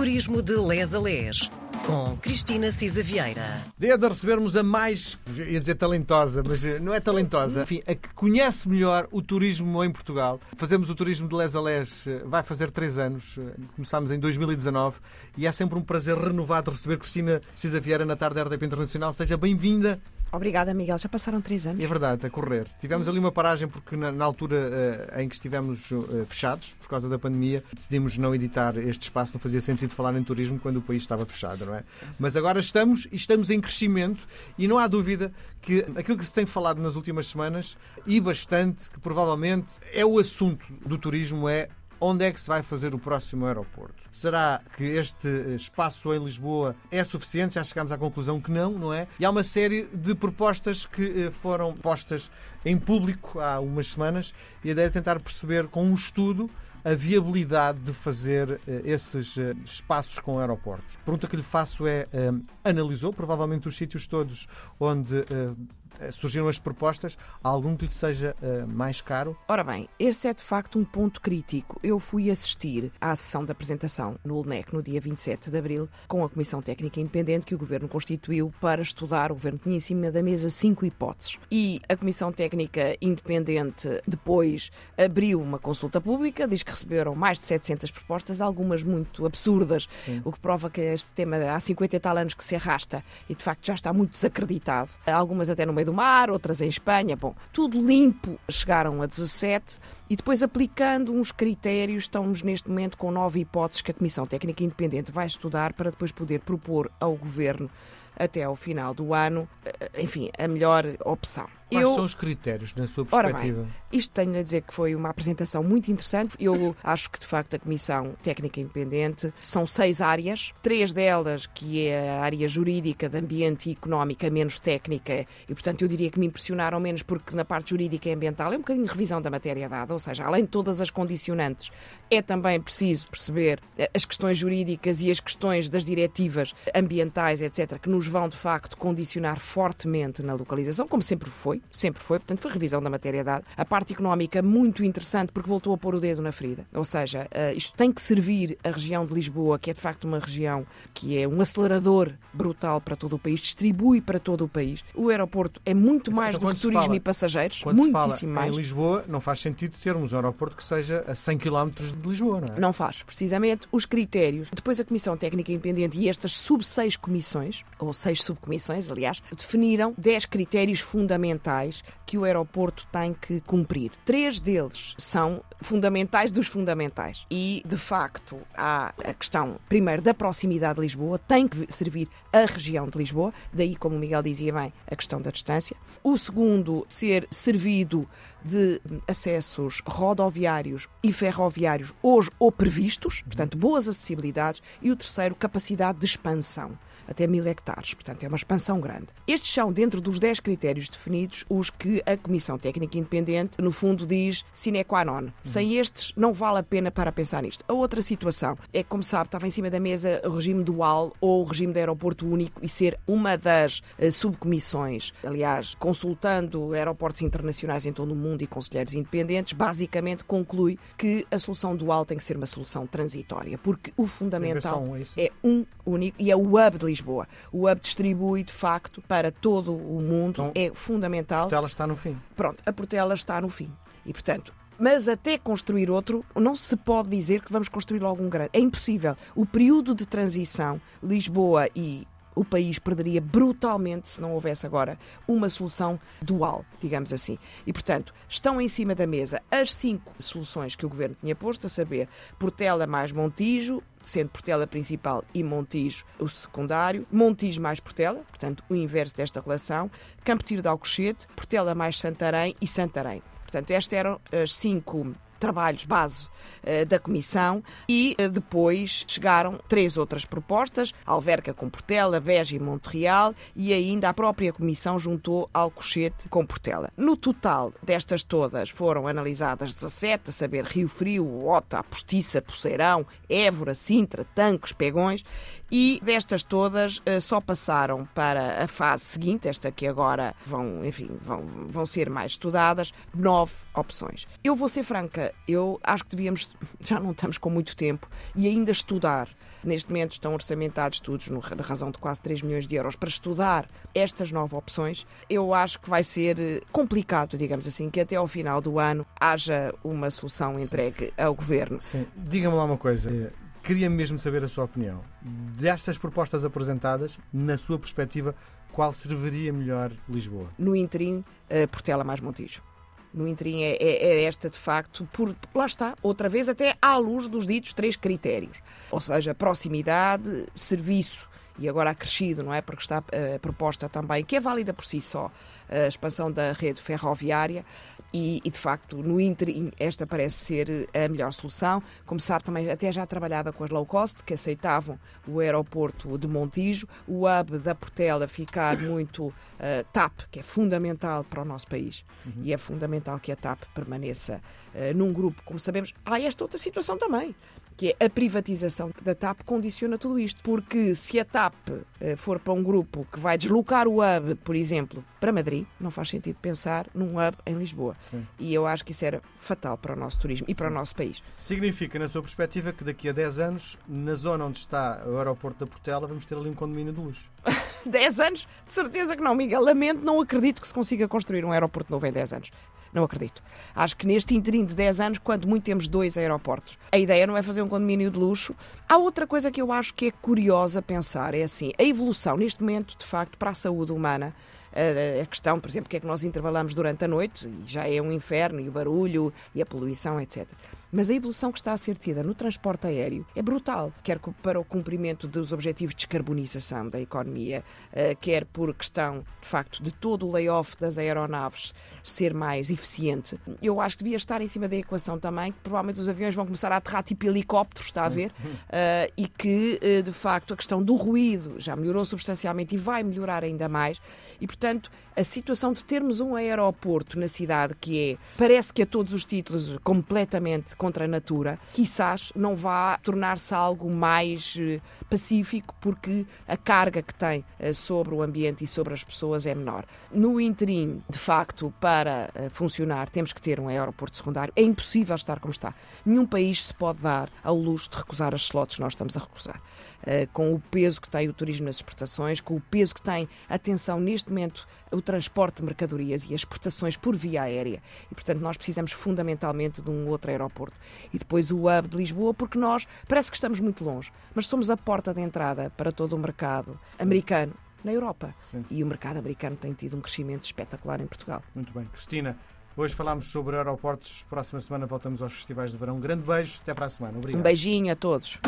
Turismo de Les a Les, com Cristina Cisa Vieira. Dia de recebermos a mais, ia dizer talentosa, mas eh, não é talentosa, enfim, a que conhece melhor o turismo em Portugal. Fazemos o turismo de Les a Les, eh, vai fazer três anos, eh, começámos em 2019 e é sempre um prazer renovado receber Cristina Cisa Vieira na tarde da RDP Internacional. Seja bem-vinda. Obrigada, Miguel. Já passaram três anos. É verdade, a correr. Tivemos ali uma paragem porque na, na altura uh, em que estivemos uh, fechados por causa da pandemia, decidimos não editar este espaço, não fazia sentido falar em turismo quando o país estava fechado, não é? Mas agora estamos e estamos em crescimento e não há dúvida que aquilo que se tem falado nas últimas semanas e bastante, que provavelmente é o assunto do turismo, é Onde é que se vai fazer o próximo aeroporto? Será que este espaço em Lisboa é suficiente? Já chegámos à conclusão que não, não é? E há uma série de propostas que eh, foram postas em público há umas semanas e a ideia é tentar perceber com um estudo a viabilidade de fazer uh, esses espaços com aeroportos. A pergunta que lhe faço é: analisou provavelmente os sítios todos onde surgiram as propostas, algum que lhe seja uh, mais caro? Ora bem, esse é de facto um ponto crítico. Eu fui assistir à sessão de apresentação no LNEC no dia 27 de abril com a Comissão Técnica Independente que o Governo constituiu para estudar. O Governo tinha em cima da mesa cinco hipóteses. E a Comissão Técnica Independente depois abriu uma consulta pública, diz que receberam mais de 700 propostas, algumas muito absurdas, Sim. o que prova que este tema há 50 e tal anos que se arrasta e de facto já está muito desacreditado. Algumas até no meio do mar, outras em Espanha. Bom, tudo limpo. Chegaram a 17 e depois aplicando uns critérios, estamos neste momento com nove hipóteses que a Comissão Técnica Independente vai estudar para depois poder propor ao Governo até ao final do ano, eh, enfim, a melhor opção. Quais eu... são os critérios, na sua perspectiva? Ora bem, isto tenho a dizer que foi uma apresentação muito interessante. Eu acho que, de facto, a Comissão Técnica Independente são seis áreas, três delas que é a área jurídica, de ambiente e económica, menos técnica, e, portanto, eu diria que me impressionaram menos porque na parte jurídica e ambiental é um bocadinho revisão da matéria dada, ou seja, além de todas as condicionantes, é também preciso perceber eh, as questões jurídicas e as questões das diretivas ambientais, etc., que nos vão, de facto, condicionar fortemente na localização, como sempre foi sempre foi, portanto foi revisão da matéria dada. A parte económica muito interessante porque voltou a pôr o dedo na ferida. Ou seja, uh, isto tem que servir a região de Lisboa, que é de facto uma região que é um acelerador brutal para todo o país, distribui para todo o país. O aeroporto é muito mais então, do que turismo fala, e passageiros, quando muitíssimo se fala mais. Em Lisboa não faz sentido termos um aeroporto que seja a 100 km de Lisboa, não é? Não faz, precisamente os critérios. Depois a Comissão Técnica Independente e estas sub-seis comissões, ou seis subcomissões, aliás, definiram 10 critérios fundamentais que o aeroporto tem que cumprir. Três deles são fundamentais dos fundamentais. E, de facto, há a questão, primeiro, da proximidade de Lisboa, tem que servir a região de Lisboa, daí, como o Miguel dizia bem, a questão da distância. O segundo, ser servido de acessos rodoviários e ferroviários hoje ou previstos, portanto, boas acessibilidades. E o terceiro, capacidade de expansão até mil hectares. Portanto, é uma expansão grande. Estes são, dentro dos 10 critérios definidos, os que a Comissão Técnica Independente, no fundo, diz sine qua non. Uhum. Sem estes, não vale a pena para pensar nisto. A outra situação é que, como sabe, estava em cima da mesa o regime dual ou o regime de aeroporto único e ser uma das uh, subcomissões, aliás, consultando aeroportos internacionais em todo o mundo e conselheiros independentes, basicamente conclui que a solução dual tem que ser uma solução transitória, porque o fundamental é, é um único e é o hub de Lisboa. Lisboa. O hub distribui, de facto, para todo o mundo, então, é fundamental. A Portela está no fim. Pronto, a Portela está no fim. E, portanto, mas até construir outro, não se pode dizer que vamos construir logo um grande. É impossível. O período de transição, Lisboa e o país perderia brutalmente se não houvesse agora uma solução dual, digamos assim. E, portanto, estão em cima da mesa as cinco soluções que o governo tinha posto, a saber, Portela mais Montijo, sendo Portela principal e Montijo o secundário, Montijo mais Portela, portanto, o inverso desta relação, Campo Tiro de Alcochete, Portela mais Santarém e Santarém. Portanto, estas eram as cinco trabalhos base uh, da Comissão e uh, depois chegaram três outras propostas, Alverca com Portela, Beja e Montreal e ainda a própria Comissão juntou Alcochete com Portela. No total destas todas foram analisadas 17, a saber Rio Frio, Ota, Postiça, Poceirão, Évora, Sintra, Tancos, Pegões e destas todas uh, só passaram para a fase seguinte, esta que agora vão, enfim, vão, vão ser mais estudadas, nove opções. Eu vou ser franca, eu acho que devíamos, já não estamos com muito tempo, e ainda estudar Neste momento estão orçamentados estudos na razão de quase 3 milhões de euros para estudar estas nove opções. Eu acho que vai ser eh, complicado, digamos assim, que até ao final do ano haja uma solução entregue Sim. ao Governo. Sim. Diga-me lá uma coisa. Eh, queria mesmo saber a sua opinião. Destas propostas apresentadas, na sua perspectiva, qual serviria melhor Lisboa? No interim, uh, Portela mais Montijo no interim é, é, é, esta, de facto, por, lá está, outra vez, até à luz dos ditos três critérios. Ou seja, proximidade, serviço e agora acrescido, não é? Porque está a eh, proposta também, que é válida por si só, a expansão da rede ferroviária e, e, de facto, no Inter, esta parece ser a melhor solução. Como sabe, também até já trabalhada com as low cost, que aceitavam o aeroporto de Montijo, o hub da Portela ficar muito uh, TAP, que é fundamental para o nosso país. Uhum. E é fundamental que a TAP permaneça uh, num grupo, como sabemos. Há esta outra situação também que é a privatização da TAP condiciona tudo isto, porque se a TAP eh, for para um grupo que vai deslocar o hub, por exemplo, para Madrid, não faz sentido pensar num hub em Lisboa. Sim. E eu acho que isso era fatal para o nosso turismo e para Sim. o nosso país. Significa, na sua perspectiva, que daqui a 10 anos, na zona onde está o aeroporto da Portela, vamos ter ali um condomínio de luxo. 10 anos? De certeza que não, Miguel. Lamento, não acredito que se consiga construir um aeroporto novo em 10 anos. Não acredito. Acho que neste interim de 10 anos, quando muito temos dois aeroportos, a ideia não é fazer um condomínio de luxo. Há outra coisa que eu acho que é curiosa pensar, é assim, a evolução neste momento, de facto, para a saúde humana, a questão, por exemplo, que é que nós intervalamos durante a noite, e já é um inferno, e o barulho, e a poluição, etc. Mas a evolução que está a ser tida no transporte aéreo é brutal, quer para o cumprimento dos objetivos de descarbonização da economia, eh, quer por questão, de facto, de todo o layoff das aeronaves ser mais eficiente. Eu acho que devia estar em cima da equação também, que provavelmente os aviões vão começar a aterrar tipo helicópteros, está a ver? Uh, e que, uh, de facto, a questão do ruído já melhorou substancialmente e vai melhorar ainda mais. E, portanto, a situação de termos um aeroporto na cidade que é, parece que a todos os títulos, completamente contra a natura, quizás não vá tornar-se algo mais uh, pacífico, porque a carga que tem sobre o ambiente e sobre as pessoas é menor. No interim, de facto, para eh, funcionar temos que ter um aeroporto secundário. É impossível estar como está. Nenhum país se pode dar ao luxo de recusar as slots que nós estamos a recusar. Com o peso que tem o turismo nas exportações, com o peso que tem, atenção, neste momento, o transporte de mercadorias e as exportações por via aérea. E, portanto, nós precisamos fundamentalmente de um outro aeroporto. E depois o hub de Lisboa, porque nós parece que estamos muito longe, mas somos a porta de entrada para todo o mercado americano na Europa. Sim. E o mercado americano tem tido um crescimento espetacular em Portugal. Muito bem. Cristina, hoje falámos sobre aeroportos. Próxima semana voltamos aos festivais de verão. Um grande beijo. Até para a semana. Obrigado. Um beijinho a todos.